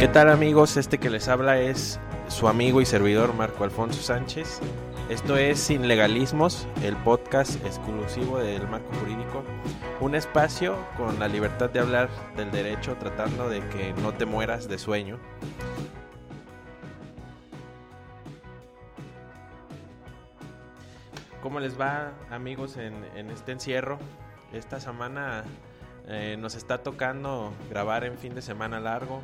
¿Qué tal amigos? Este que les habla es su amigo y servidor Marco Alfonso Sánchez. Esto es Sin Legalismos, el podcast exclusivo del marco jurídico. Un espacio con la libertad de hablar del derecho tratando de que no te mueras de sueño. ¿Cómo les va amigos en, este encierro? Esta semana eh, nos está tocando grabar en fin de semana largo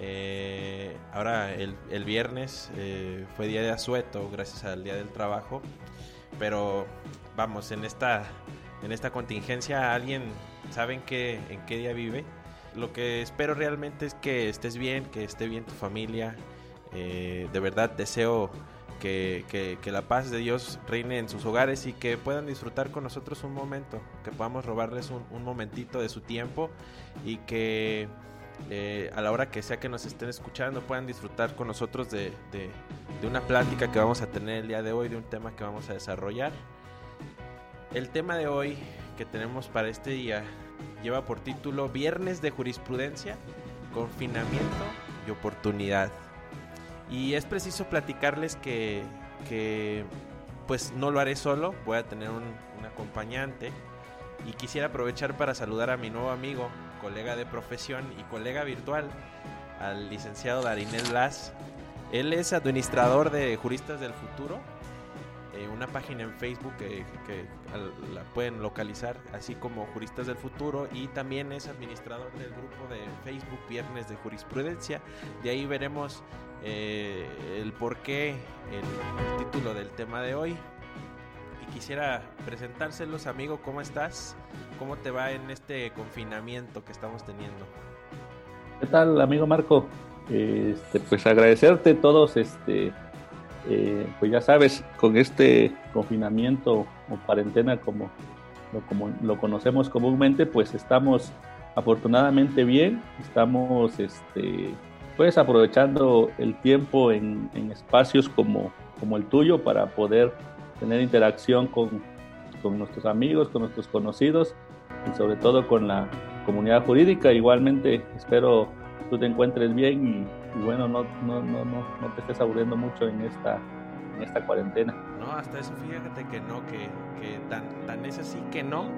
eh, ahora el, viernes eh, fue día de asueto gracias al día del trabajo, pero vamos, en esta, en esta contingencia alguien sabe en qué, en qué día vive. Lo que espero realmente es que estés bien, que esté bien tu familia. Eh, de verdad deseo que, la paz de Dios reine en sus hogares y que puedan disfrutar con nosotros un momento, que podamos robarles un, un momentito de su tiempo y que eh, a la hora que sea que nos estén escuchando puedan disfrutar con nosotros de, una plática que vamos a tener el día de hoy, de un tema que vamos a desarrollar. El tema de hoy que tenemos para este día lleva por título Viernes de Jurisprudencia, Confinamiento y Oportunidad. Y es preciso platicarles que, pues no lo haré solo, voy a tener un, un acompañante y quisiera aprovechar para saludar a mi nuevo amigo, colega de profesión y colega virtual, al licenciado Darinel Blas. Él es administrador de Juristas del Futuro, eh, una página en Facebook que, la pueden localizar, así como Juristas del Futuro, y también es administrador del grupo de Facebook Viernes de Jurisprudencia. De ahí veremos eh, el porqué, el, el título del tema de hoy quisiera presentárselos, amigo, ¿cómo estás? ¿Cómo te va en este confinamiento que estamos teniendo? ¿Qué tal, amigo Marco? Este, pues agradecerte todos, este, eh, pues ya sabes, con este confinamiento o cuarentena como lo, como lo conocemos comúnmente, pues estamos afortunadamente bien, estamos este, pues aprovechando el tiempo en, en espacios como, como el tuyo para poder tener interacción con, con nuestros amigos, con nuestros conocidos y sobre todo con la comunidad jurídica. Igualmente espero tú te encuentres bien y, bueno, no, no, no, no, no te estés aburriendo mucho en esta, en esta cuarentena. No, hasta eso fíjate que no, que, que tan, tan es así que no,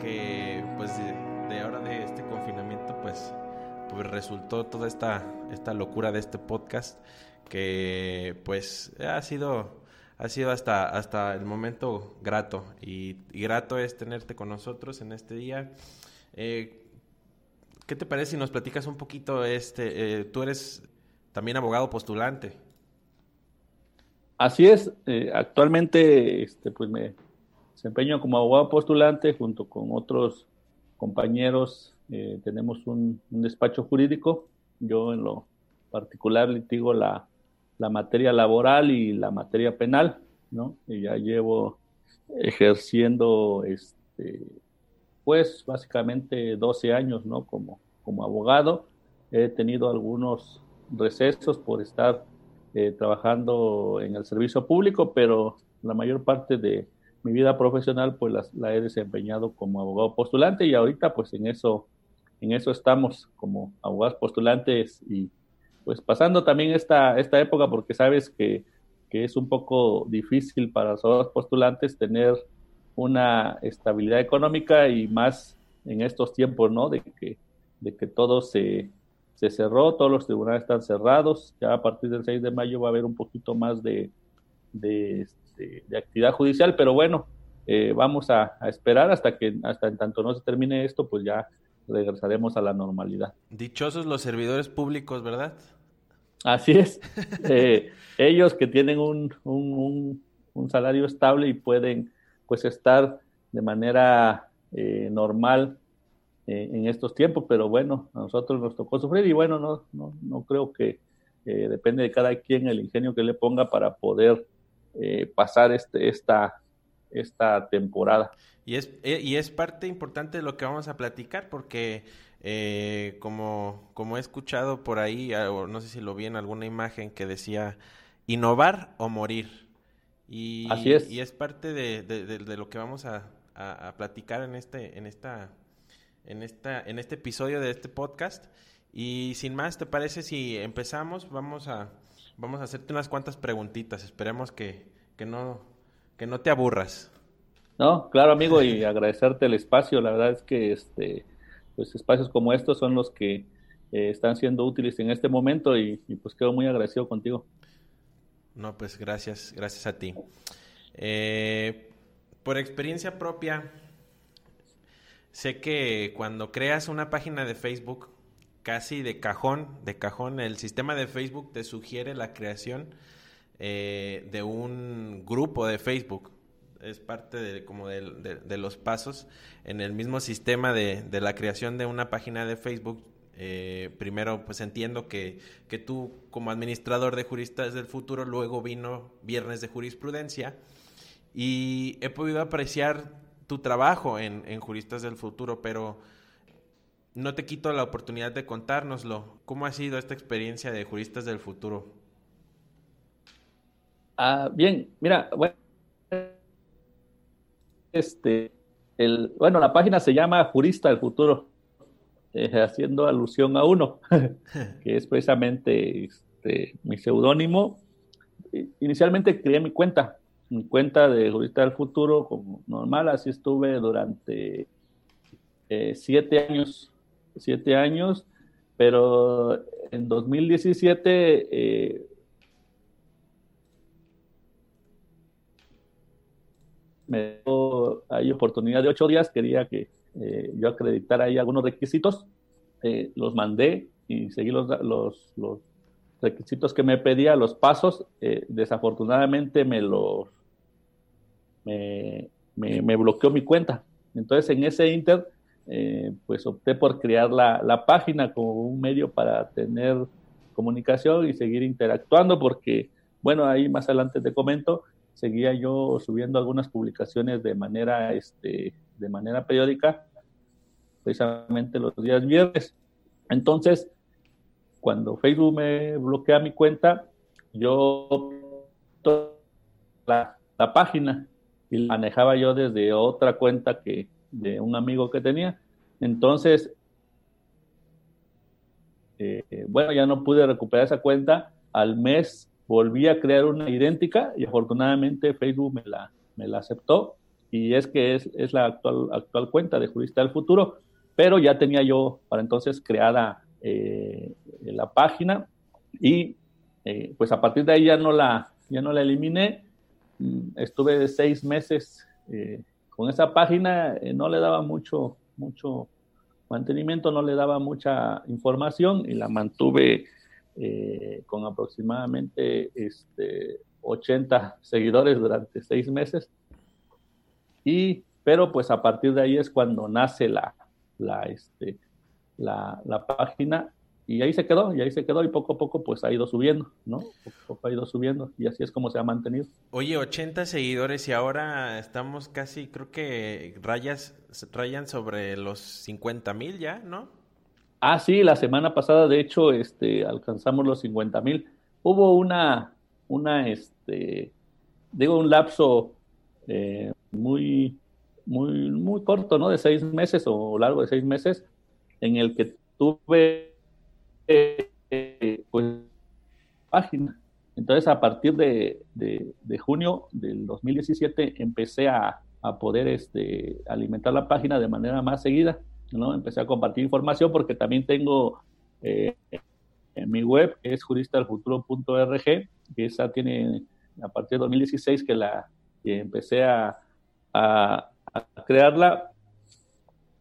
que pues de, de ahora de este confinamiento pues, pues resultó toda esta, esta locura de este podcast que pues ha sido ha sido hasta, hasta el momento grato y, grato es tenerte con nosotros en este día. Eh, ¿Qué te parece si nos platicas un poquito? Este, eh, tú eres también abogado postulante. Así es, eh, actualmente este, pues me desempeño como abogado postulante junto con otros compañeros. tenemos un, un despacho jurídico. Yo en lo particular litigo la la materia laboral y la materia penal, ¿no? Y ya llevo ejerciendo, este, pues básicamente 12 años, ¿no? Como, como abogado. He tenido algunos recesos por estar eh, trabajando en el servicio público, pero la mayor parte de mi vida profesional pues la, la, he desempeñado como abogado postulante y ahorita pues en eso, en eso estamos como abogados postulantes y pues pasando también esta, esta época, porque sabes que, es un poco difícil para los postulantes tener una estabilidad económica y más en estos tiempos, ¿no? De que, de que todo se, cerró, todos los tribunales están cerrados, ya a partir del 6 de mayo va a haber un poquito más de, de, este, actividad judicial, pero bueno, eh, vamos a, a, esperar hasta que, hasta en tanto no se termine esto, pues ya regresaremos a la normalidad. Dichosos los servidores públicos, ¿verdad? Así es. Eh, ellos que tienen un, un, un, salario estable y pueden pues estar de manera eh, normal eh, en estos tiempos, pero bueno, a nosotros nos tocó sufrir y bueno, no, no, no creo que depende de cada quien el ingenio que le ponga para poder pasar este, esta, esta temporada. Y es, y es parte importante de lo que vamos a platicar porque eh, como, como he escuchado por ahí, o no sé si lo vi en alguna imagen que decía innovar o morir. Y, Así es. Y es parte de, de, lo que vamos a, a, platicar en este, en esta, en esta, en este episodio de este podcast. Y sin más, ¿te parece si empezamos? Vamos a, vamos a hacerte unas cuantas preguntitas. Esperemos que, que, no, que no te aburras. No, claro, amigo, y agradecerte el espacio. La verdad es que este, pues espacios como estos son los que eh, están siendo útiles en este momento y, pues quedo muy agradecido contigo. No, pues gracias, gracias a ti. Eh, por experiencia propia, sé que cuando creas una página de Facebook, casi de cajón, de cajón, el sistema de Facebook te sugiere la creación eh, de un grupo de Facebook es parte de, como de, los pasos en el mismo sistema de, la creación de una página de Facebook. Eh, primero, pues entiendo que, que, tú como administrador de juristas del futuro, luego vino Viernes de Jurisprudencia y he podido apreciar tu trabajo en, en Juristas del Futuro, pero no te quito la oportunidad de contárnoslo. ¿Cómo ha sido esta experiencia de Juristas del Futuro? Ah, bien, mira, bueno, este, el, bueno, la página se llama Jurista del Futuro, eh, haciendo alusión a uno, que es precisamente este, mi seudónimo. Inicialmente creé mi cuenta, mi cuenta de Jurista del Futuro, como normal, así estuve durante eh, siete años, siete años, pero en 2017 eh, me dio ahí oportunidad de ocho días, quería que eh, yo acreditara ahí algunos requisitos, eh, los mandé y seguí los, los, los, requisitos que me pedía, los pasos, eh, desafortunadamente me los me, me, bloqueó mi cuenta. Entonces en ese inter, pues opté por crear la, la página como un medio para tener comunicación y seguir interactuando, porque, bueno, ahí más adelante te comento, seguía yo subiendo algunas publicaciones de manera, este, de manera periódica, precisamente los días viernes. Entonces, cuando Facebook me bloquea mi cuenta, yo la, la página y la manejaba yo desde otra cuenta que de un amigo que tenía. Entonces, eh, bueno, ya no pude recuperar esa cuenta. Al mes volví a crear una idéntica y afortunadamente Facebook me la, me la aceptó y es que es, es la actual, actual cuenta de Jurista del Futuro, pero ya tenía yo para entonces creada eh, la página y eh, pues a partir de ahí ya no la, ya no la eliminé. Mm, estuve seis meses eh, con esa página, no le daba mucho, mucho mantenimiento, no le daba mucha información y la mantuve eh, con aproximadamente este, 80 seguidores durante seis meses. Y, pero pues a partir de ahí es cuando nace la, la, este, la, la página y ahí se quedó, y ahí se quedó, y poco a poco pues ha ido subiendo, ¿no? Ha ido subiendo, y así es como se ha mantenido. Oye, 80 seguidores y ahora estamos casi, creo que rayas, rayan sobre los 50 mil ya, ¿no? Ah, sí, la semana pasada, de hecho, este, alcanzamos los 50 mil. Hubo una, una, este, digo, un lapso eh, muy, muy, muy corto, ¿no? De seis meses o largo de seis meses, en el que tuve, eh, pues, página. Entonces, a partir de, de, junio del 2017, empecé a, a poder este, alimentar la página de manera más seguida. ¿No? Empecé a compartir información porque también tengo eh, en mi web, que es juristalfuturo.org, que esa tiene a partir de 2016 que la empecé a, crearla.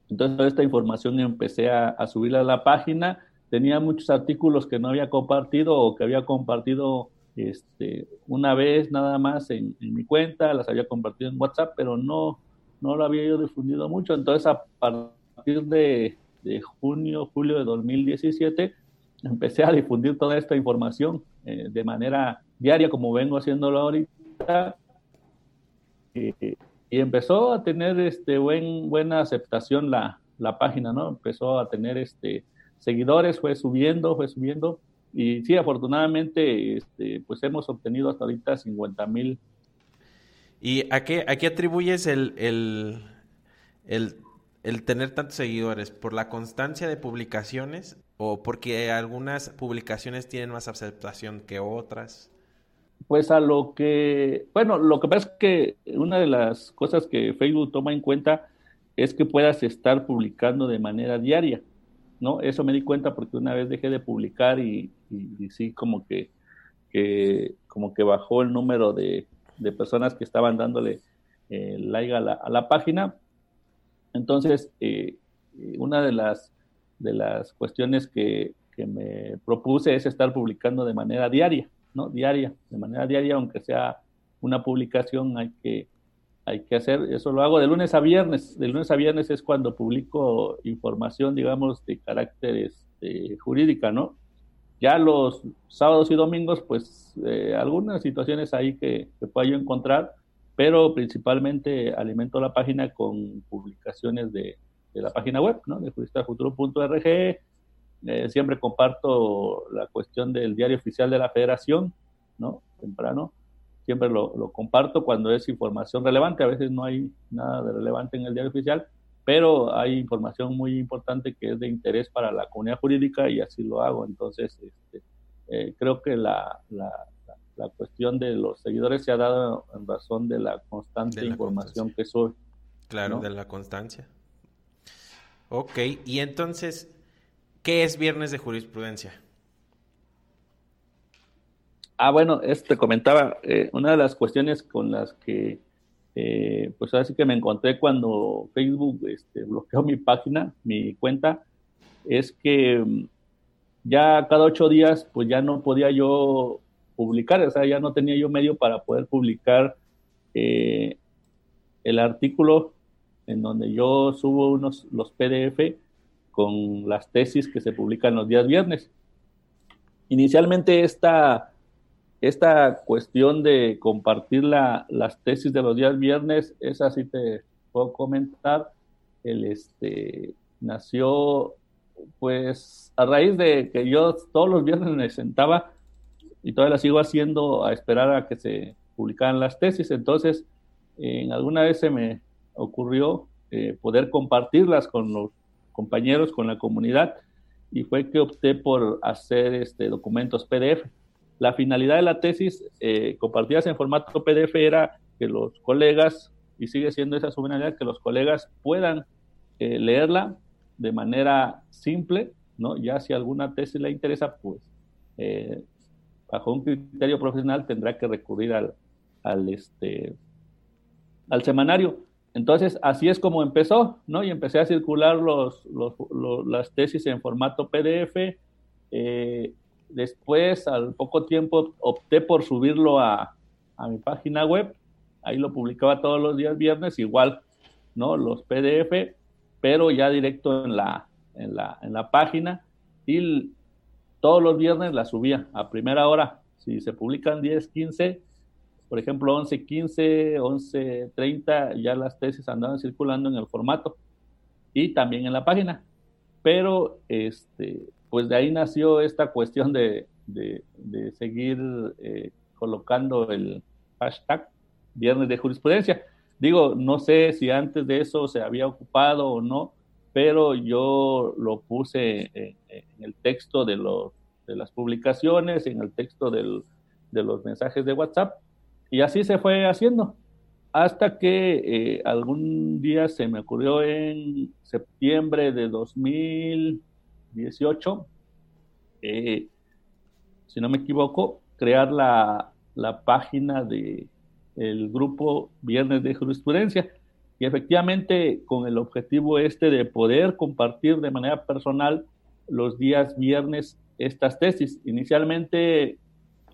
Entonces, toda esta información empecé a, subirla a la página. Tenía muchos artículos que no había compartido o que había compartido este, una vez nada más en, en, mi cuenta, las había compartido en WhatsApp, pero no, no lo había yo difundido mucho. Entonces, a partir de, junio, julio de 2017, empecé a difundir toda esta información eh, de manera diaria, como vengo haciéndolo ahorita. y empezó a tener este buen, buena aceptación la, la, página, ¿no? Empezó a tener este seguidores, fue subiendo, fue subiendo. Y sí, afortunadamente, este, pues hemos obtenido hasta ahorita 50 mil. ¿Y a qué, a qué atribuyes el, el el tener tantos seguidores? ¿Por la constancia de publicaciones o porque algunas publicaciones tienen más aceptación que otras? Pues a lo que, bueno, lo que pasa es que una de las cosas que Facebook toma en cuenta es que puedas estar publicando de manera diaria, ¿no? Eso me di cuenta porque una vez dejé de publicar y, sí como que, como que bajó el número de, personas que estaban dándole eh, like a la, página. Entonces, eh, una de las, de las cuestiones que, que me propuse es estar publicando de manera diaria. ¿no? Diaria, de manera diaria, aunque sea una publicación, hay que, hay que hacer, eso lo hago de lunes a viernes, de lunes a viernes es cuando publico información, digamos, de carácter este, jurídica, ¿no? Ya los sábados y domingos, pues eh, algunas situaciones ahí que, que pueda yo encontrar, pero principalmente alimento la página con publicaciones de, la página web, ¿no? De juristafuturo.org, eh, siempre comparto la cuestión del diario oficial de la federación, ¿no? Temprano. Siempre lo, comparto cuando es información relevante. A veces no hay nada de relevante en el diario oficial, pero hay información muy importante que es de interés para la comunidad jurídica y así lo hago. Entonces, este, eh, creo que la, cuestión de los seguidores se ha dado en razón de la constante información que soy. Claro, de la constancia. Ok, y entonces, ¿Qué es Viernes de Jurisprudencia? Ah, bueno, te comentaba, eh, una de las cuestiones con las que, eh, pues así que me encontré cuando Facebook este, bloqueó mi página, mi cuenta, es que mm, ya cada ocho días, pues ya no podía yo publicar, o sea, ya no tenía yo medio para poder publicar eh, el artículo en donde yo subo unos los PDF con las tesis que se publican los días viernes. Inicialmente esta, esta cuestión de compartir la, las tesis de los días viernes, esa sí te puedo comentar, el, este, nació pues a raíz de que yo todos los viernes me sentaba y todavía la sigo haciendo a esperar a que se publicaran las tesis, entonces en alguna vez se me ocurrió eh, poder compartirlas con los compañeros, con la comunidad, y fue que opté por hacer este, documentos PDF. La finalidad de la tesis eh, compartidas en formato PDF era que los colegas, y sigue siendo esa su finalidad, que los colegas puedan eh, leerla de manera simple, ¿no? Ya si alguna tesis le interesa, pues eh, bajo un criterio profesional tendrá que recurrir al, al, este, al semanario. Entonces, así es como empezó, ¿no? Y empecé a circular los, las tesis en formato PDF. Eh, después, al poco tiempo, opté por subirlo a, mi página web. Ahí lo publicaba todos los días viernes, igual, ¿no? Los PDF, pero ya directo en la, en la, en la página. Y todos los viernes la subía a primera hora. Si se publican 10, 15, por ejemplo, 11.15, 11.30, ya las tesis andaban circulando en el formato y también en la página. Pero, este, pues de ahí nació esta cuestión de, seguir eh, colocando el hashtag Viernes de Jurisprudencia. Digo, no sé si antes de eso se había ocupado o no, pero yo lo puse en, el texto de, los, de las publicaciones, en el texto de los mensajes de WhatsApp, y así se fue haciendo, hasta que eh, algún día se me ocurrió en septiembre de 2018, eh, si no me equivoco, crear la, página de el grupo Viernes de Jurisprudencia. Y efectivamente, con el objetivo este de poder compartir de manera personal los días viernes estas tesis. Inicialmente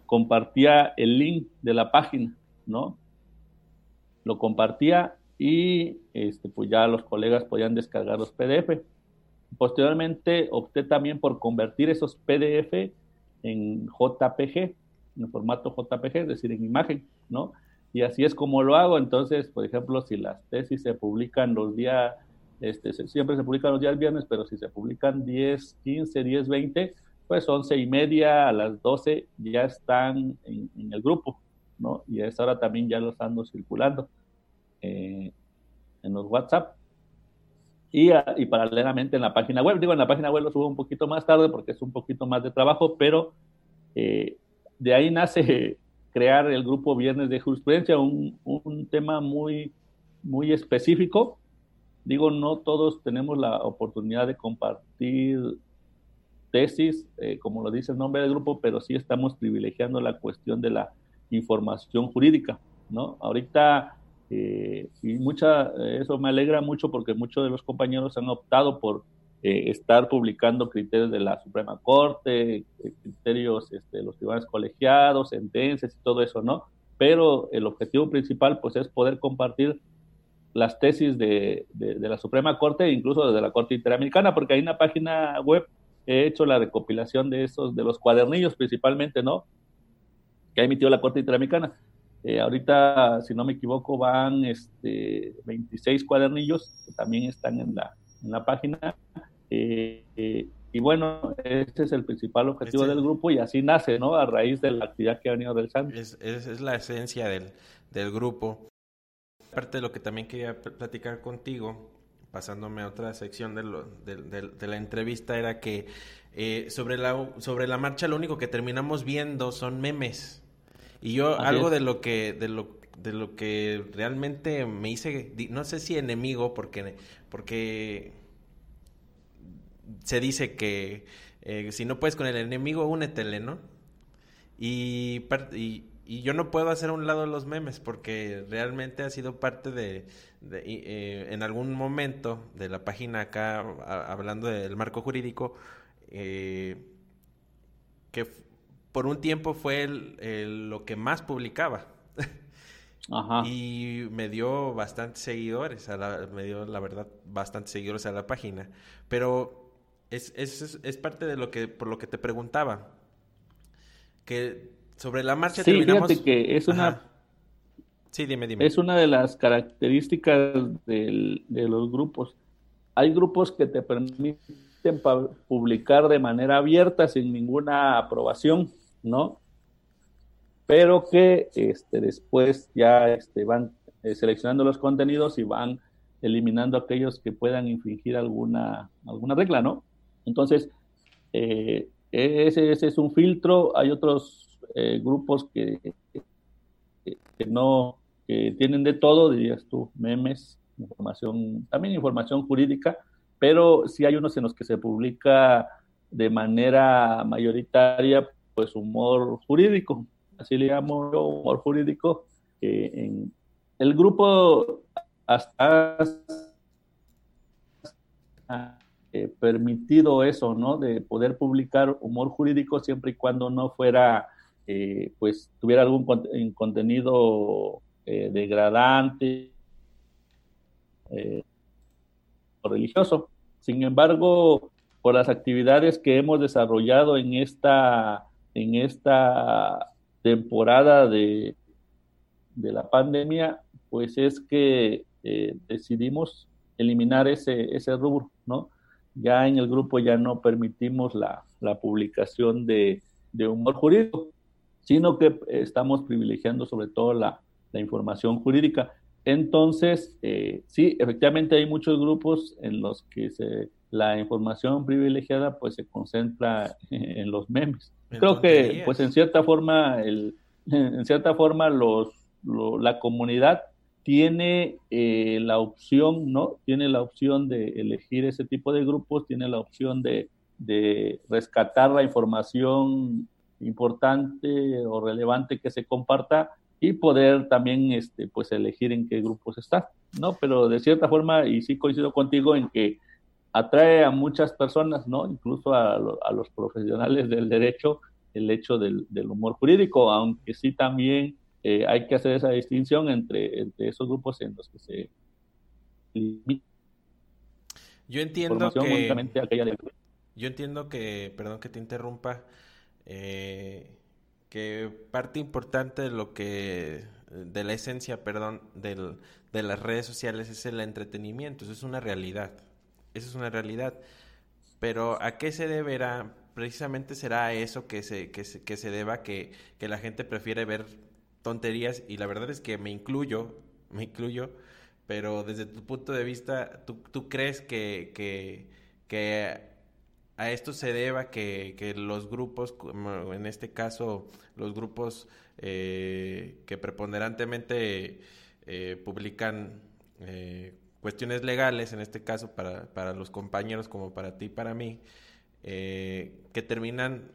compartía el link de la página, ¿no? Lo compartía y este, pues ya los colegas podían descargar los PDF. Posteriormente opté también por convertir esos PDF en JPG, en formato JPG, es decir, en imagen, ¿no? Y así es como lo hago. Entonces, por ejemplo, si las tesis se publican los días, este, siempre se publican los días viernes, pero si se publican 10, 15, 10, 20, pues 11 y media a las 12 ya están en, el grupo, ¿no? Y a esa hora también ya los ando circulando eh, en los WhatsApp. y, y, paralelamente en la página web. Digo, en la página web lo subo un poquito más tarde porque es un poquito más de trabajo, pero eh, de ahí nace crear el grupo Viernes de Jurisprudencia, un, un, tema muy, muy específico. Digo, no todos tenemos la oportunidad de compartir tesis, eh, como lo dice el nombre del grupo, pero sí estamos privilegiando la cuestión de la información jurídica, ¿no? Ahorita eh, y mucha, eso me alegra mucho porque muchos de los compañeros han optado por eh, estar publicando criterios de la Suprema Corte, eh, criterios este, de los tribunales colegiados, sentencias y todo eso, ¿no? Pero el objetivo principal, pues, es poder compartir las tesis de, de, la Suprema Corte, incluso desde la Corte Interamericana, porque hay una página web he hecho la recopilación de esos, de los cuadernillos principalmente, ¿no? Que ha emitido la Corte Interamericana. Eh, ahorita, si no me equivoco, van este, 26 cuadernillos que también están en la, en la página. Eh, eh, y bueno, ese es el principal objetivo del grupo y así nace, ¿no? A raíz de la actividad que ha venido realizando. Es, es, es la esencia del, del grupo. Aparte de lo que también quería platicar contigo, pasándome a otra sección de, lo, de, de, la entrevista, era que sobre, la, sobre la marcha lo único que terminamos viendo son memes y yo algo de lo que de lo de lo que realmente me hice no sé si enemigo porque porque se dice que eh, si no puedes con el enemigo únetele, ¿no? Y, y, y, yo no puedo hacer un lado los memes porque realmente ha sido parte de, de eh, en algún momento de la página acá hablando del marco jurídico eh, que por un tiempo fue el, lo que más publicaba. Ajá. Y me dio bastantes seguidores, a la, me dio la verdad bastantes seguidores a la página. Pero es, es, es parte de lo que, por lo que te preguntaba. Que sobre la marcha sí, Fíjate que es una... Sí, dime, dime. Es una de las características del, de los grupos. Hay grupos que te permiten publicar de manera abierta sin ninguna aprobación ¿no? Pero que este, después ya este, van eh, seleccionando los contenidos y van eliminando aquellos que puedan infringir alguna, alguna regla, ¿no? Entonces, eh, ese, ese, es un filtro. Hay otros eh, grupos que, que, no que tienen de todo, dirías tú, memes, información, también información jurídica, pero sí hay unos en los que se publica de manera mayoritaria pues humor jurídico, así le llamo yo, humor jurídico. en el grupo hasta ha permitido eso, ¿no? De poder publicar humor jurídico siempre y cuando no fuera, eh, pues, tuviera algún contenido eh, degradante eh, o religioso. Sin embargo, por las actividades que hemos desarrollado en esta en esta temporada de, de la pandemia, pues es que eh, decidimos eliminar ese, ese rubro, ¿no? Ya en el grupo ya no permitimos la, la publicación de, de, humor jurídico, sino que estamos privilegiando sobre todo la, la información jurídica. Entonces, eh, sí, efectivamente hay muchos grupos en los que se, la información privilegiada pues se concentra en los memes. Creo que pues en cierta forma el, en cierta forma los la comunidad tiene eh, la opción, ¿no? Tiene la opción de elegir ese tipo de grupos, tiene la opción de, de rescatar la información importante o relevante que se comparta y poder también este pues elegir en qué grupos está, ¿no? Pero de cierta forma y sí coincido contigo en que atrae a muchas personas, ¿no? Incluso a, a los profesionales del derecho, el hecho del, del humor jurídico, aunque sí también eh, hay que hacer esa distinción entre, entre esos grupos en los que se yo entiendo que yo entiendo que perdón que te interrumpa eh, que parte importante de lo que de la esencia perdón del, de las redes sociales es el entretenimiento eso es una realidad esa es una realidad. Pero ¿a qué se deberá? Precisamente será eso que se, que se, que se deba que, la gente prefiere ver tonterías y la verdad es que me incluyo, me incluyo, pero desde tu punto de vista, ¿tú, tú crees que, que, a esto se deba que, que, los grupos, en este caso los grupos eh, que preponderantemente eh, publican eh, cuestiones legales, en este caso para, para, los compañeros como para ti y para mí, que terminan,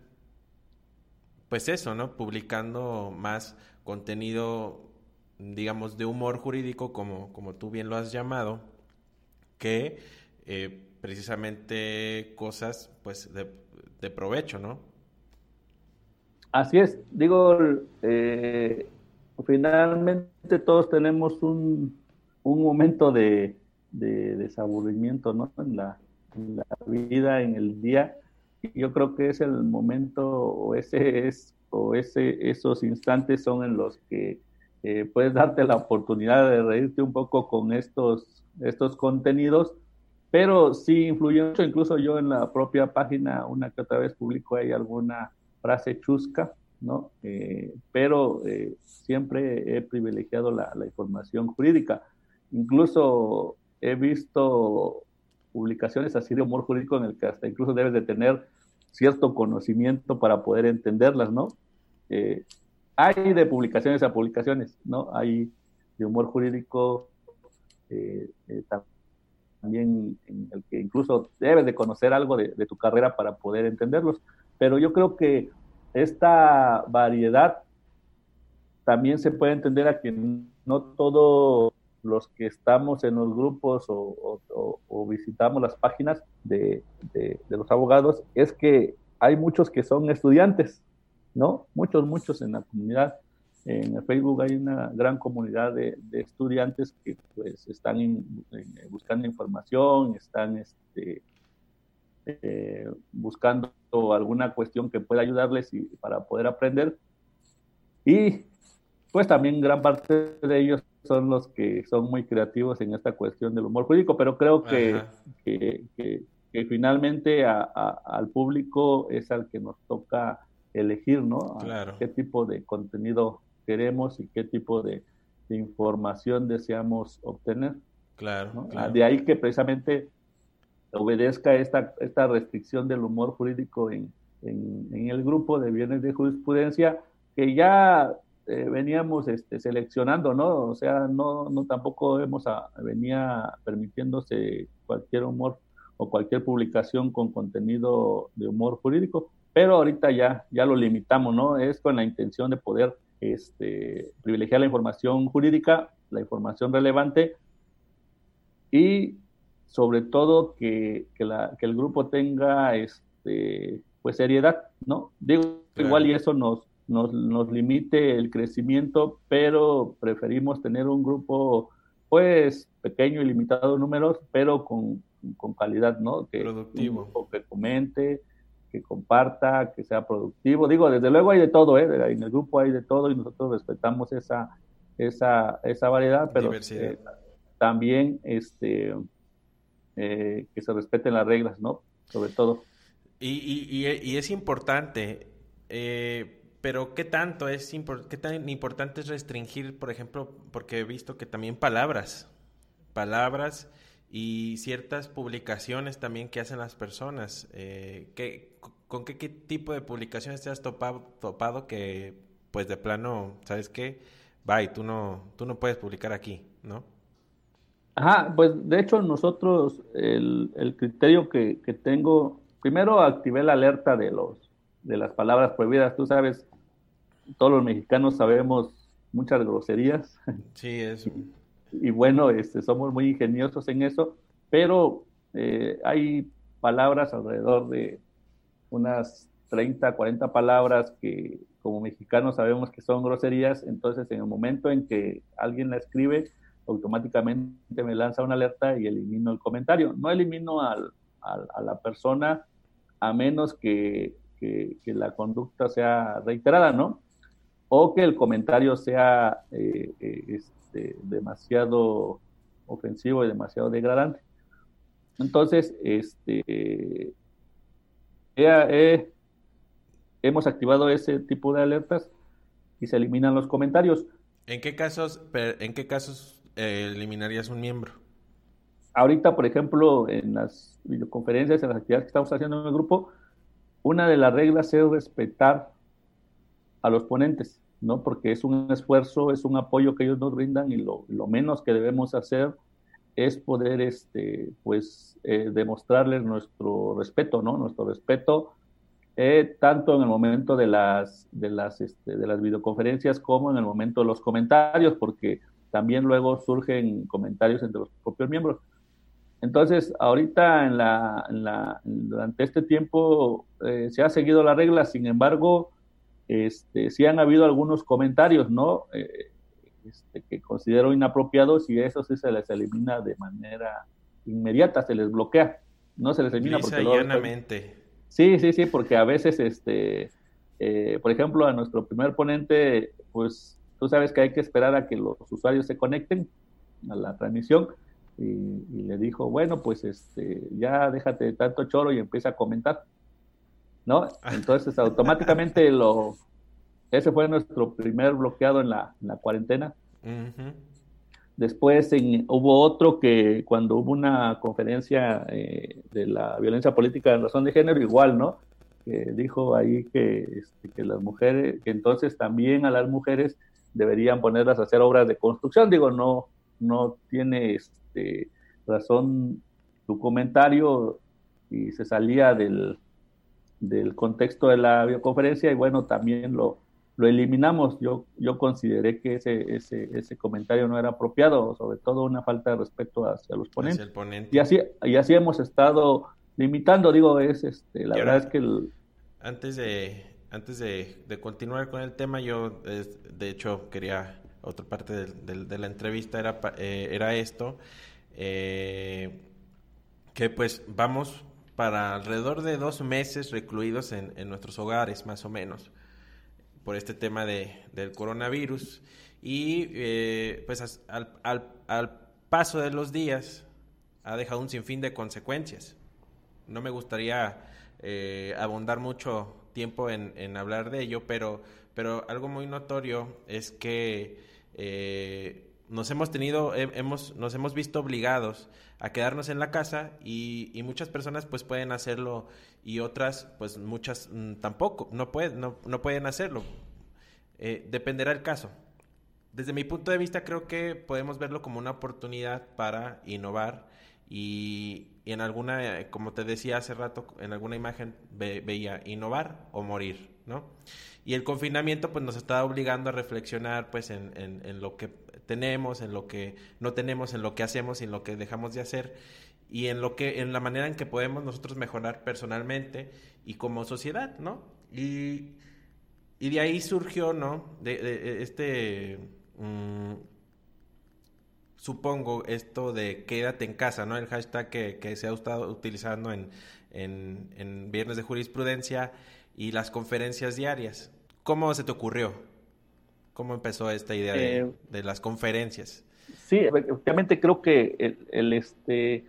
pues eso, ¿no? Publicando más contenido digamos, de humor jurídico, como, como tú bien lo has llamado, que eh, precisamente cosas pues de, provecho, ¿no? Así es, digo, eh, finalmente todos tenemos un, un momento de, de, desaburrimiento, ¿no? En la, en la vida, en el día, yo creo que es el momento o ese es o ese esos instantes son en los que eh, puedes darte la oportunidad de reírte un poco con estos, estos contenidos, pero sí influye mucho, incluso yo en la propia página una que otra vez publico ahí alguna frase chusca, ¿no? Eh, pero eh, siempre he privilegiado la, la, información jurídica. Incluso he visto publicaciones así de humor jurídico en el que hasta incluso debes de tener cierto conocimiento para poder entenderlas, ¿no? Eh, hay de publicaciones a publicaciones, ¿no? Hay de humor jurídico eh, eh, también en el que incluso debes de conocer algo de, tu carrera para poder entenderlos. Pero yo creo que esta variedad también se puede entender a que no todos los que estamos en los grupos o, visitamos las páginas de, los abogados es que hay muchos que son estudiantes, ¿no? Muchos, muchos en la comunidad. En Facebook hay una gran comunidad de, estudiantes que pues están buscando información, están este, eh, buscando alguna cuestión que pueda ayudarles y, para poder aprender. Y pues también gran parte de ellos son los que son muy creativos en esta cuestión del humor jurídico, pero creo que, que, finalmente al público es al que nos toca elegir, ¿no? ¿Qué tipo de contenido queremos y qué tipo de, información deseamos obtener? Claro, De ahí que precisamente obedezca esta, esta restricción del humor jurídico en, en, el grupo de bienes de jurisprudencia que ya eh, veníamos este, seleccionando, ¿no? O sea, no, no tampoco hemos a, venía permitiéndose cualquier humor o cualquier publicación con contenido de humor jurídico, pero ahorita ya, ya lo limitamos, ¿no? Es con la intención de poder este, privilegiar la información jurídica, la información relevante y sobre todo que, que, la, que el grupo tenga este, pues seriedad, ¿no? Digo, igual y eso nos, nos, nos, limite el crecimiento, pero preferimos tener un grupo pues pequeño y limitado de números, pero con, con calidad, ¿no? Que, Productivo. que comente, que comparta, que sea productivo. Digo, desde luego hay de todo, ¿eh? en el grupo hay de todo y nosotros respetamos esa, esa, esa variedad, pero eh, también este, eh, que se respeten las reglas, ¿no? Sobre todo. Y, y, es importante, eh, pero ¿qué tanto es qué tan importante es restringir, por ejemplo, porque he visto que también palabras, palabras y ciertas publicaciones también que hacen las personas. Eh, ¿Con qué, tipo de publicaciones te has topado, topado que, pues de plano, ¿sabes qué? Bye, tú no, tú no puedes publicar aquí, ¿no? Ajá, pues de hecho nosotros, el, el criterio que, que, tengo, primero activé la alerta de, los, de las palabras prohibidas. Tú sabes, todos los mexicanos sabemos muchas groserías. Sí, es y bueno, este, somos muy ingeniosos en eso, pero eh, hay palabras alrededor de unas 30, 40 palabras que como mexicanos sabemos que son groserías, entonces en el momento en que alguien la escribe, automáticamente me lanza una alerta y elimino el comentario. No elimino al, a la persona a menos que, que, la conducta sea reiterada, ¿no? O que el comentario sea eh, eh, este, demasiado ofensivo y demasiado degradante. Entonces, este, hemos activado ese tipo de alertas y se eliminan los comentarios. ¿En qué casos, en qué casos eliminarías un miembro? Ahorita, por ejemplo, en las videoconferencias, en las actividades que estamos haciendo en el grupo, una de las reglas es respetar a los ponentes, ¿no? Porque es un esfuerzo, es un apoyo que ellos nos brindan y lo, menos que debemos hacer es poder, este, pues, eh, demostrarles nuestro respeto, ¿no? Nuestro respeto eh, tanto en el momento de las, de, las, este, de las videoconferencias como en el momento de los comentarios, porque también luego surgen comentarios entre los propios miembros. Entonces, ahorita durante este tiempo eh, se ha seguido la regla, sin embargo, este, sí han habido algunos comentarios, ¿no? Eh, este, que considero inapropiados y eso sí se les elimina de manera inmediata, se les bloquea, no se les elimina porque llanamente. Sí, sí, sí, porque a veces, este, eh, por ejemplo, a nuestro primer ponente, pues tú sabes que hay que esperar a que los usuarios se conecten a la transmisión y, le dijo, bueno, pues este, ya déjate de tanto choro y empieza a comentar, ¿no? Entonces automáticamente lo, ese fue nuestro primer bloqueado en la, cuarentena. Después hubo otro que cuando hubo una conferencia eh, de la violencia política en razón de género, igual, ¿no? Que dijo ahí que, este, que las mujeres, que entonces también a las mujeres deberían ponerlas a hacer obras de construcción. Digo, no, no tiene este, razón tu comentario y se salía del, del contexto de la videoconferencia y bueno, también lo, lo eliminamos. Yo, yo consideré que ese, ese, ese comentario no era apropiado, sobre todo una falta de respeto hacia los ponentes. Y, así, y así hemos estado limitando, digo, es este, la verdad es que... Antes de, antes de, continuar con el tema, yo de hecho quería, otra parte de, la entrevista era, eh, era esto, eh, que pues vamos para alrededor de dos meses recluidos en, en nuestros hogares, más o menos por este tema de, del coronavirus. Y eh, pues al, al, paso de los días ha dejado un sinfín de consecuencias. No me gustaría eh, abundar mucho tiempo en, en, hablar de ello, pero, pero algo muy notorio es que eh, nos hemos tenido, hemos, nos hemos visto obligados a quedarnos en la casa y, y, muchas personas pues pueden hacerlo y otras pues muchas mm, tampoco, no, pueden no, no pueden hacerlo. Eh, dependerá el caso. Desde mi punto de vista creo que podemos verlo como una oportunidad para innovar y, en alguna, eh, como te decía hace rato, en alguna imagen veía innovar o morir, ¿no? Y el confinamiento pues nos está obligando a reflexionar pues en, en, lo que tenemos, en lo que no tenemos, en lo que hacemos y en lo que dejamos de hacer y en lo que en la manera en que podemos nosotros mejorar personalmente y como sociedad, ¿no? Y, y de ahí surgió, ¿no? De, este mm, supongo esto de quédate en casa, ¿no? El hashtag que, se ha estado utilizando en, en, Viernes de Jurisprudencia y las conferencias diarias. ¿Cómo se te ocurrió? ¿Cómo empezó esta idea de, eh, las conferencias? Sí, efectivamente creo que el, este,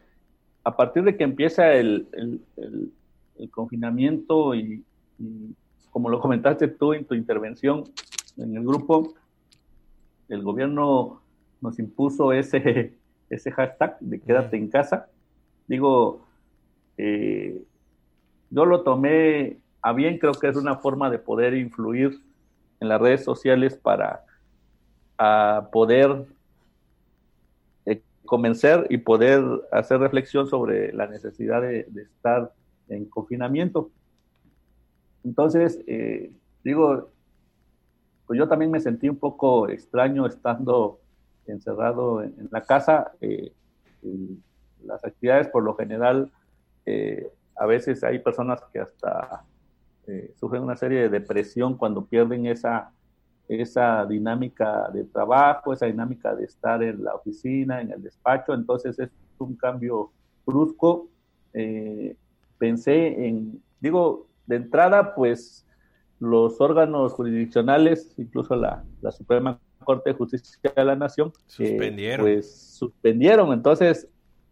a partir de que empieza el, confinamiento y, como lo comentaste tú en tu intervención en el grupo, el gobierno nos impuso ese, ese hashtag de quédate en casa. Digo, eh, yo lo tomé a bien, creo que es una forma de poder influir en las redes sociales para poder eh, convencer y poder hacer reflexión sobre la necesidad de, estar en confinamiento. Entonces, eh, digo, pues yo también me sentí un poco extraño estando encerrado en, la casa. Eh, las actividades por lo general, a veces hay personas que hasta sufren una serie de depresión cuando pierden esa, esa dinámica de trabajo, esa dinámica de estar en la oficina, en el despacho. Entonces es un cambio brusco. pensé en, digo, de entrada, pues los órganos jurisdiccionales, incluso la, Suprema Corte de Justicia de la Nación, eh, suspendieron. pues suspendieron. Entonces,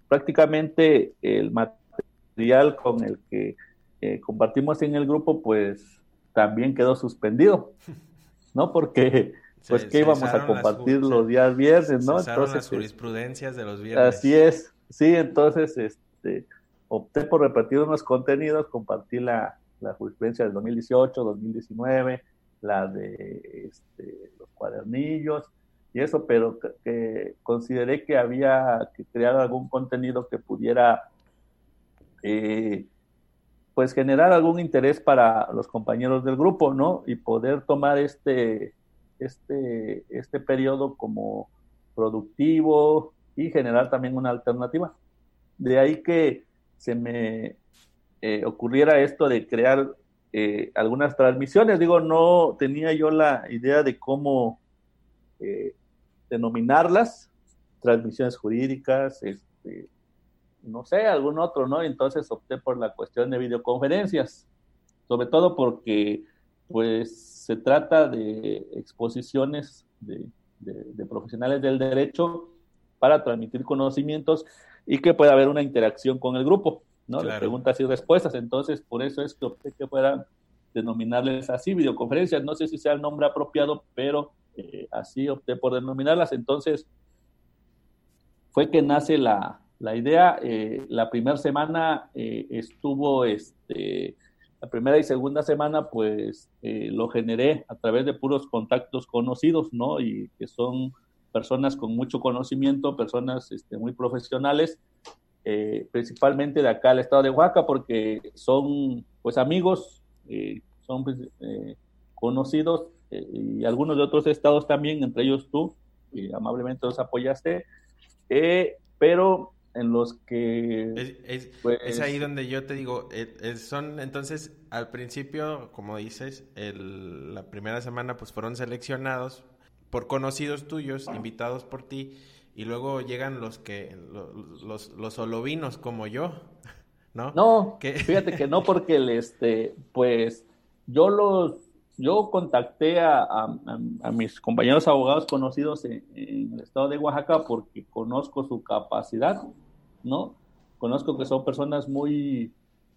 prácticamente el material con el que eh, compartimos en el grupo, pues también quedó suspendido, ¿no? Porque pues que íbamos a compartir los días viernes, ¿no? entonces, las jurisprudencias de los viernes. Así es, sí, entonces este, opté por repetir unos contenidos, compartí la, la jurisprudencia del 2018, 2019, la de este, los cuadernillos y eso, pero que, consideré que había que crear algún contenido que pudiera eh, pues generar algún interés para los compañeros del grupo, ¿no? Y poder tomar este, este, este periodo como productivo y generar también una alternativa. De ahí que se me eh, ocurriera esto de crear eh, algunas transmisiones. Digo, no tenía yo la idea de cómo eh, denominarlas, transmisiones jurídicas, este, no sé, algún otro, ¿no? Entonces opté por la cuestión de videoconferencias, sobre todo porque, pues, se trata de exposiciones de, profesionales del derecho para transmitir conocimientos y que pueda haber una interacción con el grupo, ¿no? De preguntas y respuestas. Entonces, por eso es que opté que puedan denominarles así, videoconferencias. No sé si sea el nombre apropiado, pero eh, así opté por denominarlas. Entonces, fue que nace la, la idea, eh, la primera semana eh, estuvo, este, la primera y segunda semana, pues eh, lo generé a través de puros contactos conocidos, ¿no? Y que son personas con mucho conocimiento, personas este, muy profesionales, principalmente de acá al estado de Oaxaca, porque son, pues, amigos, son pues, conocidos y algunos de otros estados también, entre ellos tú, y amablemente los apoyaste. pero en los que... Es, pues, ahí donde yo te digo, eh, son entonces al principio, como dices, el, la primera semana pues fueron seleccionados por conocidos tuyos, invitados por ti, y luego llegan los que, los, los, solovinos como yo, ¿no? No, fíjate que no, porque el, este, pues yo los, yo contacté a, a, mis compañeros abogados conocidos en, el estado de Oaxaca porque conozco su capacidad ¿no? Conozco que son personas muy,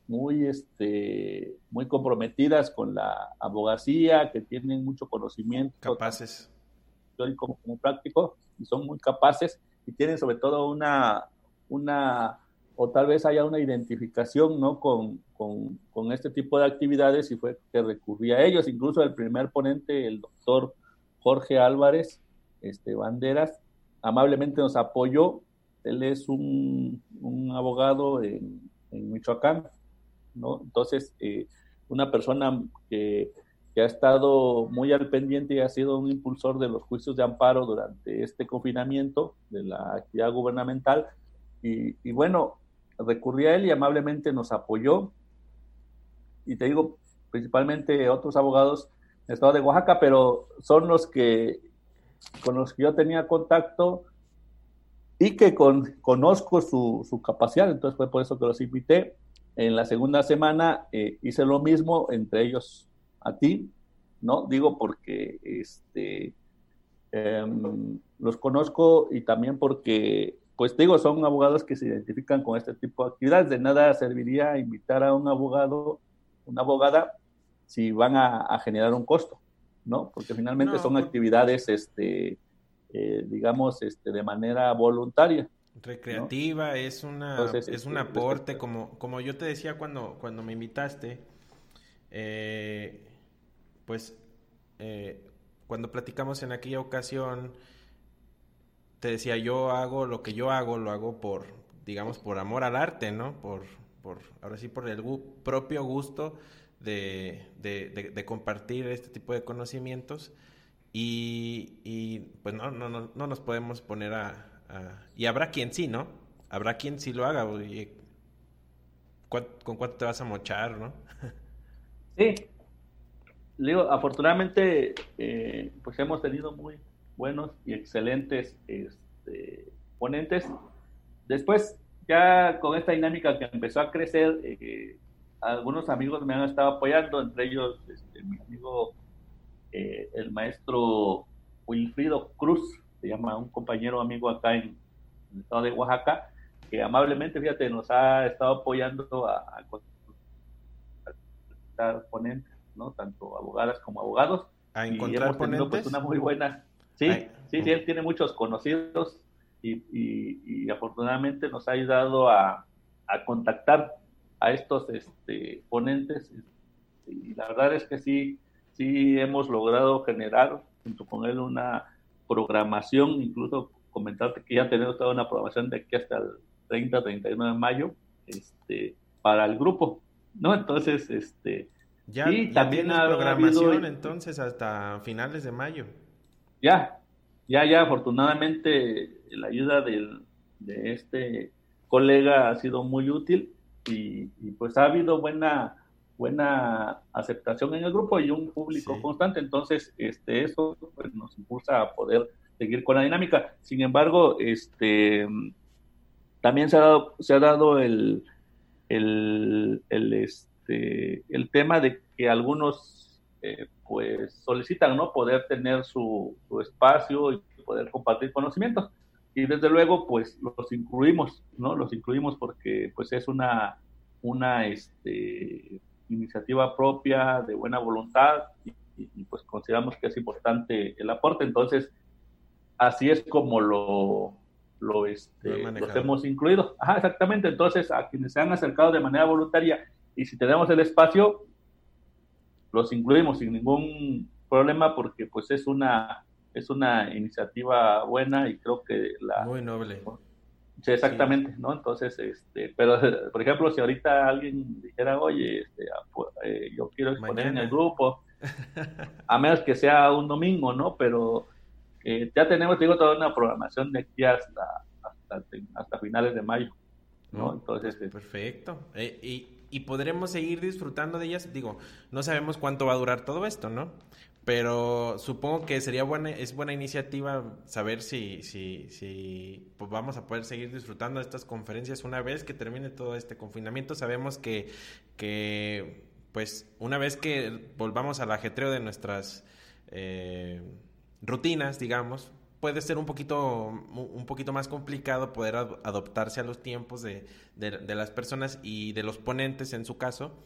muy, este, muy comprometidas con la abogacía, que tienen mucho conocimiento. Capaces. Como, como práctico, y son muy capaces y tienen sobre todo una, una o tal vez haya una identificación ¿no? con, con, con, este tipo de actividades y fue que recurrí a ellos. Incluso el primer ponente, el doctor Jorge Álvarez este, Banderas, amablemente nos apoyó él es un, abogado en, Michoacán, ¿no? Entonces, eh, una persona que, ha estado muy al pendiente y ha sido un impulsor de los juicios de amparo durante este confinamiento de la actividad gubernamental. Y, y bueno, recurrí a él y amablemente nos apoyó. Y te digo, principalmente otros abogados del estado de Oaxaca, pero son los que con los que yo tenía contacto y que con, conozco su, su, capacidad, entonces fue por eso que los invité. En la segunda semana eh, hice lo mismo, entre ellos a ti, ¿no? Digo porque este, em, los conozco y también porque, pues digo, son abogados que se identifican con este tipo de actividades. De nada serviría invitar a un abogado, una abogada, si van a, generar un costo, ¿no? Porque finalmente son actividades, este, eh, digamos, este, de manera voluntaria. Recreativa, es una es un este, aporte, como, como yo te decía cuando, cuando me invitaste, eh, pues eh, cuando platicamos en aquella ocasión, te decía, yo hago lo que yo hago, lo hago por, digamos, por amor al arte, ¿no? Por, por ahora sí, por el propio gusto de, de compartir este tipo de conocimientos y, pues no, no, no, no, nos podemos poner a, Y habrá quien sí, ¿no? Habrá quien sí lo haga. ¿Con cuánto te vas a mochar, no? sí. Digo, afortunadamente, eh, pues hemos tenido muy buenos y excelentes este, ponentes. Después, ya con esta dinámica que empezó a crecer, eh, algunos amigos me han estado apoyando, entre ellos este, mi amigo eh, el maestro Wilfrido Cruz, se llama un compañero amigo acá en, el estado de Oaxaca, que amablemente, fíjate, nos ha estado apoyando a, a, ponentes, ¿no? Tanto abogadas como abogados. a encontrar pues, ponentes. una muy buena. Sí, sí, sí, él tiene muchos conocidos y, afortunadamente nos ha ayudado a, contactar a estos este, ponentes y la verdad es que sí, sí hemos logrado generar junto con él una programación, incluso comentarte que ya tenemos toda una programación de aquí hasta el 30, 31 de mayo, este, para el grupo, ¿no? Entonces, este, ya, también ha programación entonces hasta finales de mayo. Ya, ya, ya, afortunadamente la ayuda del, de este colega ha sido muy útil y, pues ha habido buena buena aceptación en el grupo y un público constante, entonces este eso pues, nos impulsa a poder seguir con la dinámica. Sin embargo, este también se ha dado, se ha dado el, el, el, este, el tema de que algunos eh, pues solicitan no poder tener su, su, espacio y poder compartir conocimientos y desde luego pues los incluimos no los incluimos porque pues es una una este, iniciativa propia de buena voluntad y, y, pues consideramos que es importante el aporte entonces así es como lo lo, este, los hemos incluido. Ajá, exactamente. Entonces, a quienes se han acercado de manera voluntaria y si tenemos el espacio, los incluimos sin ningún problema porque pues es una es una iniciativa buena y creo que la muy noble sí, exactamente no entonces este pero por ejemplo si ahorita alguien dijera oye este, ah, eh, yo quiero exponer en el grupo a menos que sea un domingo no pero eh, ya tenemos, digo, toda una programación de aquí hasta, hasta, finales de mayo. ¿no? Entonces, este, Perfecto. Eh, y, y podremos seguir disfrutando de ellas. Digo, no sabemos cuánto va a durar todo esto, ¿no? Pero supongo que sería buena, es buena iniciativa saber si, si, si pues vamos a poder seguir disfrutando de estas conferencias una vez que termine todo este confinamiento. Sabemos que, que pues, una vez que volvamos al ajetreo de nuestras eh, rutinas, digamos, puede ser un poquito, un poquito más complicado poder adoptarse a los tiempos de, de, las personas y de los ponentes en su caso,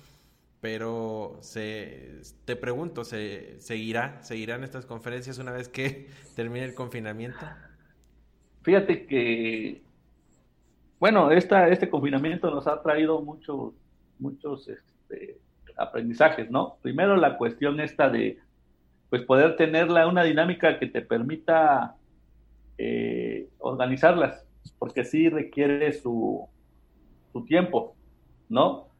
pero se, te pregunto, ¿se seguirá, seguirán estas conferencias una vez que termine el confinamiento? Fíjate que, bueno, esta, este confinamiento nos ha traído muchos, muchos este, aprendizajes, ¿no? Primero la cuestión esta de pues poder tenerla una dinámica que te permita eh, organizarlas, porque sí requiere su, su tiempo, ¿no?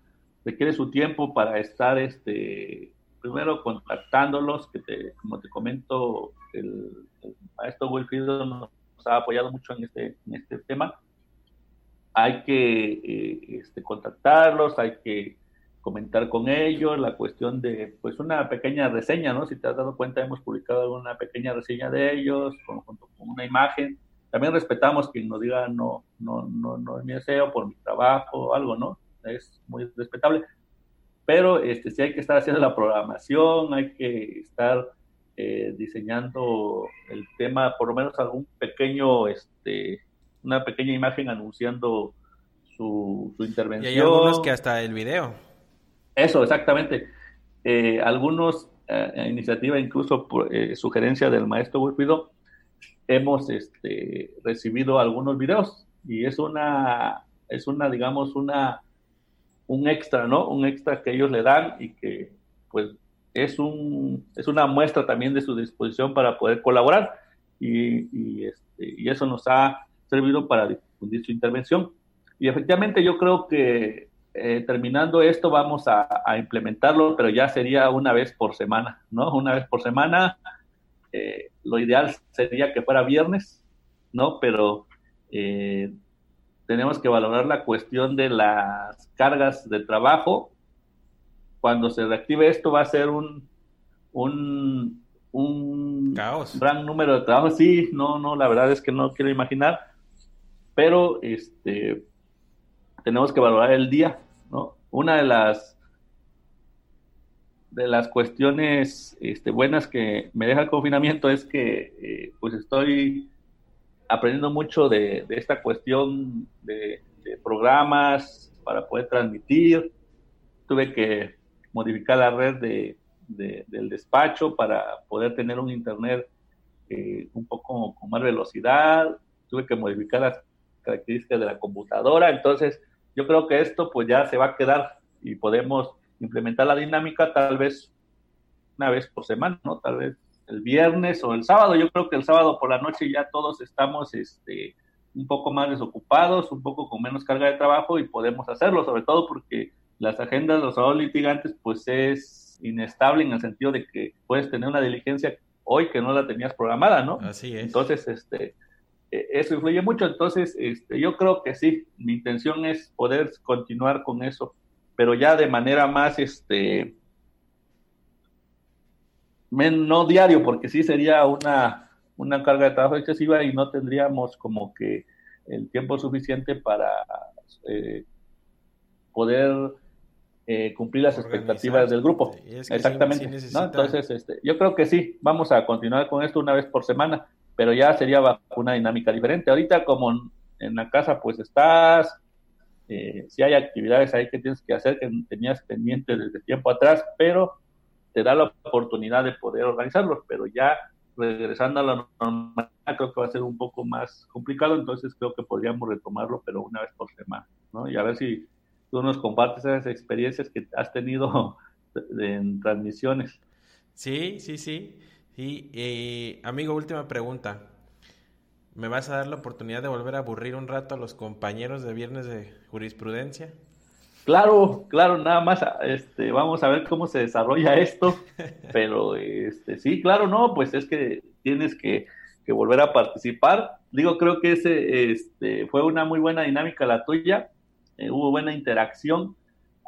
Requiere su tiempo para estar, este, primero contactándolos, que te, como te comento, el, maestro Wilfrido nos ha apoyado mucho en este, en este tema. Hay que eh, este, contactarlos, hay que comentar con ellos, la cuestión de, pues, una pequeña reseña, ¿no? Si te has dado cuenta, hemos publicado una pequeña reseña de ellos, con, con una imagen. También respetamos quien nos diga, no, no, no, no es mi deseo, por mi trabajo, algo, ¿no? Es muy respetable. Pero este, sí hay que estar haciendo la programación, hay que estar eh, diseñando el tema, por lo menos algún pequeño, este, una pequeña imagen anunciando su, su intervención. Y hay algunos que hasta el video. Eso, exactamente. Eh, algunos, eh, iniciativa, incluso por eh, sugerencia del maestro Wilfrido, hemos este, recibido algunos videos y es una, es una, digamos, una, un extra, ¿no? Un extra que ellos le dan y que, pues, es, un, es una muestra también de su disposición para poder colaborar y, y, este, eso nos ha servido para difundir su intervención. Y efectivamente yo creo que eh, terminando esto vamos a, implementarlo, pero ya sería una vez por semana, ¿no? Una vez por semana. Eh, lo ideal sería que fuera viernes, ¿no? Pero eh, tenemos que valorar la cuestión de las cargas de trabajo. Cuando se reactive esto va a ser un, un, un Caos. gran número de trabajos. Sí, no, no, la verdad es que no quiero imaginar. Pero este tenemos que valorar el día, ¿no? Una de las de las cuestiones este, buenas que me deja el confinamiento es que eh, pues estoy aprendiendo mucho de, esta cuestión de, programas para poder transmitir. Tuve que modificar la red de, del despacho para poder tener un internet eh, un poco con más velocidad, tuve que modificar las características de la computadora, entonces yo creo que esto pues ya se va a quedar y podemos implementar la dinámica tal vez una vez por semana, ¿no? Tal vez el viernes o el sábado. Yo creo que el sábado por la noche ya todos estamos este, un poco más desocupados, un poco con menos carga de trabajo y podemos hacerlo, sobre todo porque las agendas de los sábados litigantes pues es inestable en el sentido de que puedes tener una diligencia hoy que no la tenías programada, ¿no? Así es. Entonces, este, e, eso influye mucho. Entonces, este, yo creo que sí, mi intención es poder continuar con eso, pero ya de manera más, este, no diario, porque sí sería una, una carga de trabajo excesiva y no tendríamos como que el tiempo suficiente para eh, poder eh, cumplir las expectativas del grupo. Exactamente. Entonces, este, yo creo que sí, vamos a continuar con esto una vez por semana, pero ya sería una dinámica diferente. Ahorita como en la casa pues estás, eh, si hay actividades ahí que tienes que hacer que tenías pendiente desde tiempo atrás, pero te da la oportunidad de poder organizarlos, pero ya regresando a la normalidad creo que va a ser un poco más complicado, entonces creo que podríamos retomarlo, pero una vez por semana, ¿no? Y a ver si tú nos compartes esas experiencias que has tenido en transmisiones. Sí, sí, sí. Y, eh, amigo, última pregunta. ¿Me vas a dar la oportunidad de volver a aburrir un rato a los compañeros de viernes de jurisprudencia? Claro, claro, nada más, este, vamos a ver cómo se desarrolla esto, pero este, sí, claro, no, pues es que tienes que, volver a participar. Digo, creo que ese, este, fue una muy buena dinámica la tuya, eh, hubo buena interacción.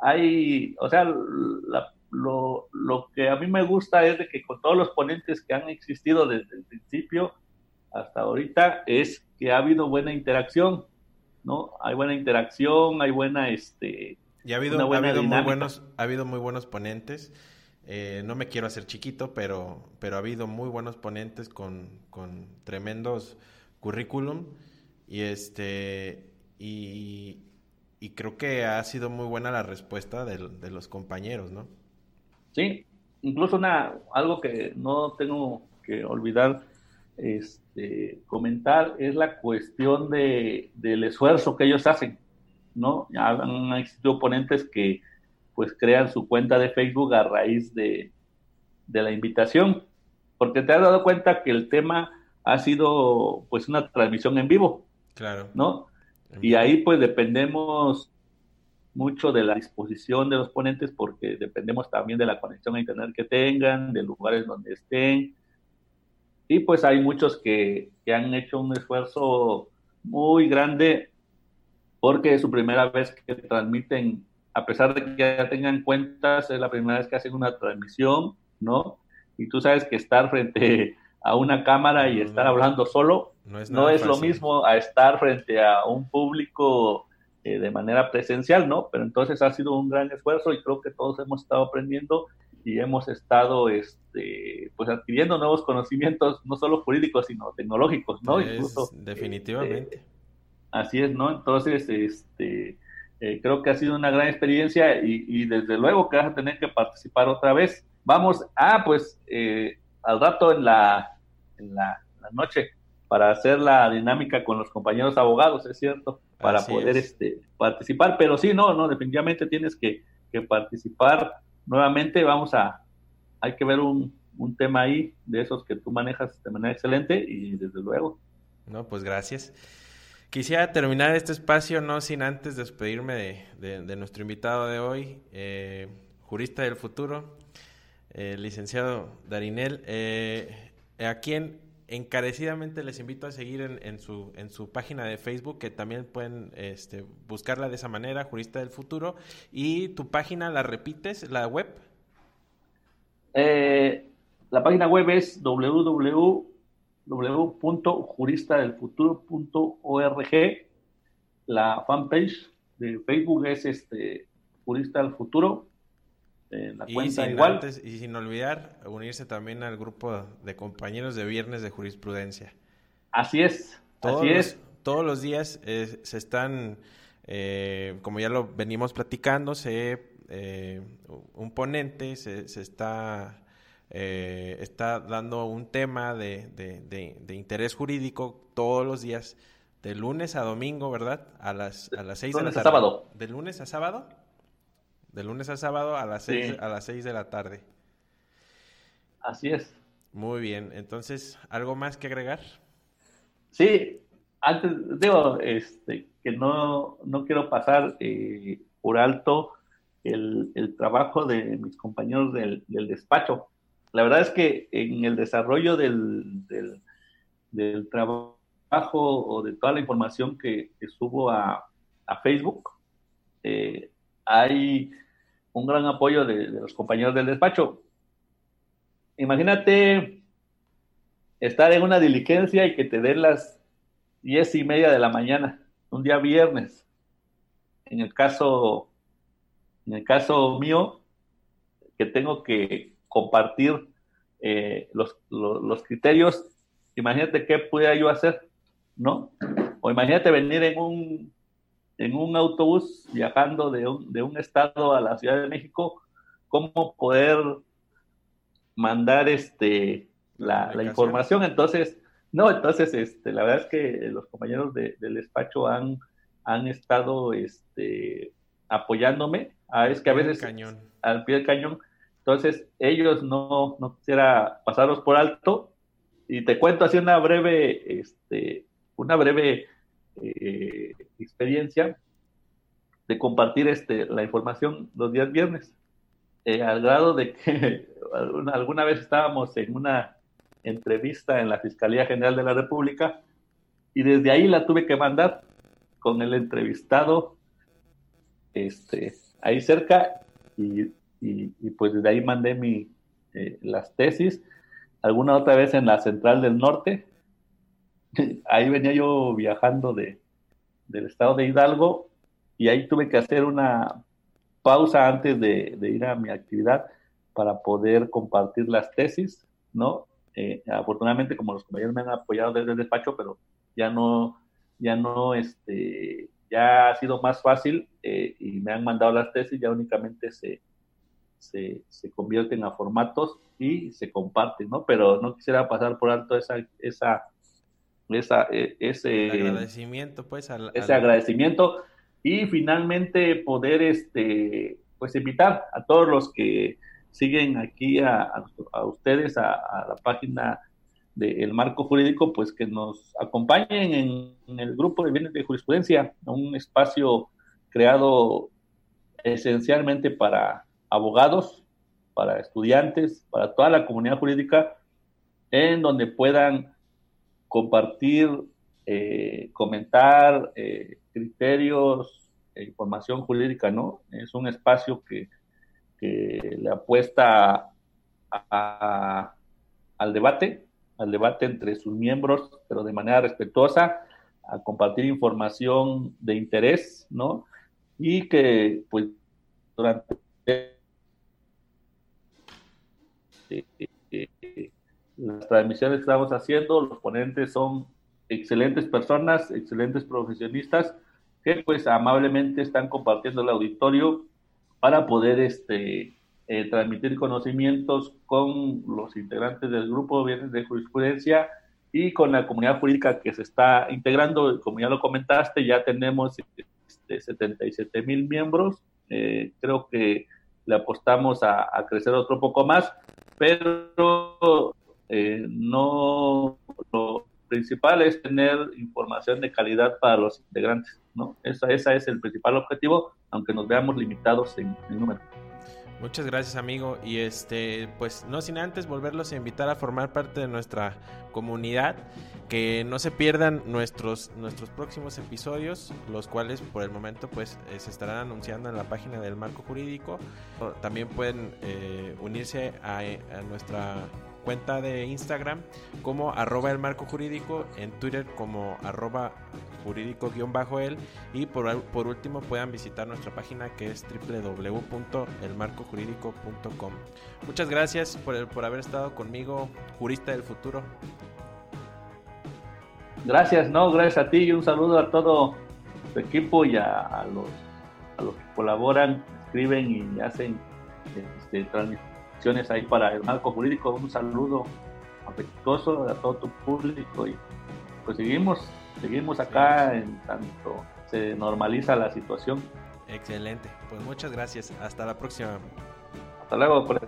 Hay, o sea, lo, lo que a mí me gusta es de que con todos los ponentes que han existido desde el principio hasta ahorita es que ha habido buena interacción, ¿no? Hay buena interacción, hay buena, este, y ha habido, ha habido muy buenos, ha habido muy buenos ponentes. Eh, no me quiero hacer chiquito, pero, pero ha habido muy buenos ponentes con, con tremendos currículum. Y este y, y, creo que ha sido muy buena la respuesta de, de, los compañeros, ¿no? Sí, incluso una, algo que no tengo que olvidar este, comentar es la cuestión de, del esfuerzo que ellos hacen. ¿No? Ya han existido oponentes que pues crean su cuenta de Facebook a raíz de, la invitación, porque te has dado cuenta que el tema ha sido pues una transmisión en vivo. Claro. ¿No? Y ahí pues dependemos mucho de la disposición de los ponentes porque dependemos también de la conexión a internet que tengan, de lugares donde estén. Y pues hay muchos que, que han hecho un esfuerzo muy grande porque es su primera vez que transmiten, a pesar de que ya tengan cuentas, es la primera vez que hacen una transmisión, ¿no? Y tú sabes que estar frente a una cámara y estar hablando solo no es, lo mismo a estar frente a un público eh, de manera presencial, ¿no? Pero entonces ha sido un gran esfuerzo y creo que todos hemos estado aprendiendo y hemos estado este, pues adquiriendo nuevos conocimientos, no solo jurídicos, sino tecnológicos, ¿no? Incluso, definitivamente. Este, Así es, ¿no? Entonces, este, eh, creo que ha sido una gran experiencia y, desde luego que vas a tener que participar otra vez. Vamos, ah, pues eh, al rato en la, en la, noche para hacer la dinámica con los compañeros abogados, es cierto, para poder este, participar, pero sí, no, no, definitivamente tienes que, que participar nuevamente, vamos a, hay que ver un, un tema ahí de esos que tú manejas de manera excelente y desde luego. No, pues gracias. Quisiera terminar este espacio no sin antes despedirme de, nuestro invitado de hoy, eh, jurista del futuro, el licenciado Darinel, eh, a quien encarecidamente les invito a seguir en, su, en su página de Facebook, que también pueden este, buscarla de esa manera, Jurista del Futuro. ¿Y tu página la repites, la web? Eh, la página web es www www.juristadelfuturo.org. La fanpage de Facebook es este Jurista del Futuro. En la cuenta igual. y sin olvidar unirse también al grupo de compañeros de viernes de jurisprudencia. Así es. Todos así es. todos los días eh, se están, eh, como ya lo venimos platicando, se eh, un ponente se, se está, eh, está dando un tema de, de, interés jurídico todos los días, de lunes a domingo, ¿verdad? A las, a las 6 de la tarde. sábado. ¿De lunes a sábado? De lunes a sábado a las 6, a las 6 de la tarde. Así es. Muy bien, entonces, ¿algo más que agregar? Sí, antes, digo, este, que no, no quiero pasar eh, por alto el, el, trabajo de mis compañeros del, del, despacho. La verdad es que en el desarrollo del, del, trabajo o de toda la información que, que subo a, a Facebook, eh, hay un gran apoyo de, de, los compañeros del despacho. Imagínate estar en una diligencia y que te den las diez y media de la mañana, un día viernes. En el caso, en el caso mío, que tengo que compartir eh, los, los, los, criterios, imagínate qué pudiera yo hacer, ¿no? O imagínate venir en un, en un autobús viajando de un, de un estado a la Ciudad de México, cómo poder mandar este la, la información. Entonces, no, entonces, este, la verdad es que los compañeros de, del despacho han, han estado este, apoyándome. Ah, es que a veces cañón. al pie del cañón. Entonces, ellos no, no quisiera pasarlos por alto. Y te cuento así una breve, este, una breve eh, experiencia de compartir este, la información los días viernes. Eh, al grado de que alguna, alguna vez estábamos en una entrevista en la Fiscalía General de la República y desde ahí la tuve que mandar con el entrevistado este, ahí cerca y, y, pues desde ahí mandé mi, eh, las tesis, alguna otra vez en la Central del Norte, ahí venía yo viajando de, del estado de Hidalgo y ahí tuve que hacer una pausa antes de, de ir a mi actividad para poder compartir las tesis, ¿no? Eh, afortunadamente, como los compañeros me han apoyado desde el despacho, pero ya no, ya no, este, ya ha sido más fácil eh, y me han mandado las tesis, ya únicamente se, se, se, convierten a formatos y se comparten, ¿no? Pero no quisiera pasar por alto esa, esa, esa e, ese agradecimiento, pues, al, ese al... agradecimiento y finalmente poder, este, pues, invitar a todos los que siguen aquí a, a, a ustedes a, a, la página del marco jurídico, pues que nos acompañen en, en, el grupo de bienes de jurisprudencia, un espacio creado esencialmente para abogados, para estudiantes, para toda la comunidad jurídica, en donde puedan compartir, eh, comentar eh, criterios, e información jurídica, ¿no? Es un espacio que que le apuesta a, al debate, al debate entre sus miembros, pero de manera respetuosa, a compartir información de interés, ¿no? Y que, pues, durante las transmisiones que estamos haciendo, los ponentes son excelentes personas, excelentes profesionistas, que pues amablemente están compartiendo el auditorio para poder este, eh, transmitir conocimientos con los integrantes del grupo de bienes de jurisprudencia y con la comunidad jurídica que se está integrando. Como ya lo comentaste, ya tenemos este, 77 mil miembros. Eh, creo que le apostamos a, a, crecer otro poco más, pero eh, no lo principal es tener información de calidad para los integrantes, ¿no? Esa, esa es el principal objetivo aunque nos veamos limitados en, en número. Muchas gracias amigo. Y este pues no sin antes volverlos a invitar a formar parte de nuestra comunidad que no se pierdan nuestros nuestros próximos episodios los cuales por el momento pues eh, se estarán anunciando en la página del marco jurídico. También pueden eh, unirse a, a nuestra cuenta de Instagram como arroba el marco jurídico, en Twitter como arroba jurídico-el y por, por último puedan visitar nuestra página que es www.elmarcojurídico.com. Muchas gracias por, por haber estado conmigo, jurista del futuro. Gracias, no, gracias a ti y un saludo a todo tu equipo y a, a los, a los que colaboran escriben y hacen este, transmisiones ahí para el marco jurídico. Un saludo afectuoso a todo tu público y pues seguimos, seguimos acá en tanto se normaliza la situación. Excelente, pues muchas gracias, hasta la próxima. Hasta luego, por